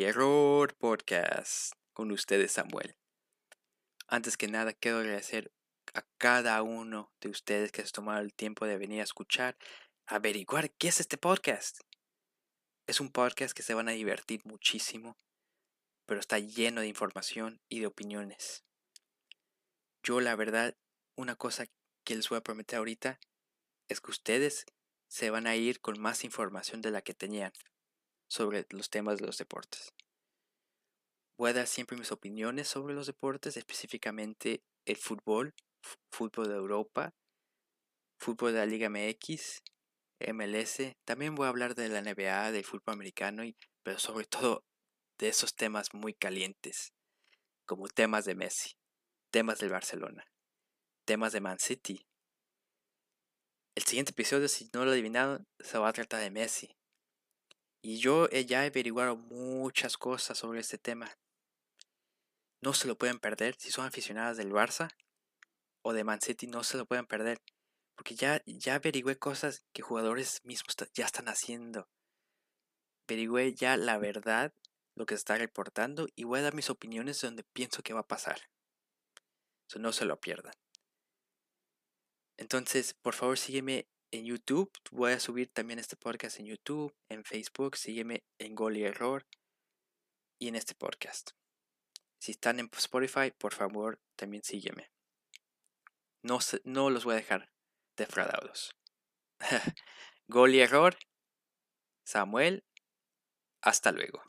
Error Podcast. Con ustedes, Samuel. Antes que nada, quiero agradecer a cada uno de ustedes que se tomado el tiempo de venir a escuchar, averiguar qué es este podcast. Es un podcast que se van a divertir muchísimo, pero está lleno de información y de opiniones. Yo, la verdad, una cosa que les voy a prometer ahorita es que ustedes se van a ir con más información de la que tenían sobre los temas de los deportes. Voy a dar siempre mis opiniones sobre los deportes, específicamente el fútbol, fútbol de Europa, fútbol de la Liga MX, MLS. También voy a hablar de la NBA, del fútbol americano, y, pero sobre todo de esos temas muy calientes, como temas de Messi, temas del Barcelona, temas de Man City. El siguiente episodio, si no lo adivinaron, se va a tratar de Messi. Y yo ya he averiguado muchas cosas sobre este tema. No se lo pueden perder si son aficionadas del Barça o de Man City, no se lo pueden perder. Porque ya, ya averigüé cosas que jugadores mismos ya están haciendo. Averigüé ya la verdad, lo que se está reportando, y voy a dar mis opiniones de donde pienso que va a pasar. No se lo pierdan. Entonces, por favor, sígueme en YouTube. Voy a subir también este podcast en YouTube, en Facebook. Sígueme en Gol y Error y en este podcast. Si están en Spotify, por favor, también sígueme. No, no los voy a dejar defraudados. Gol y Error. Samuel. Hasta luego.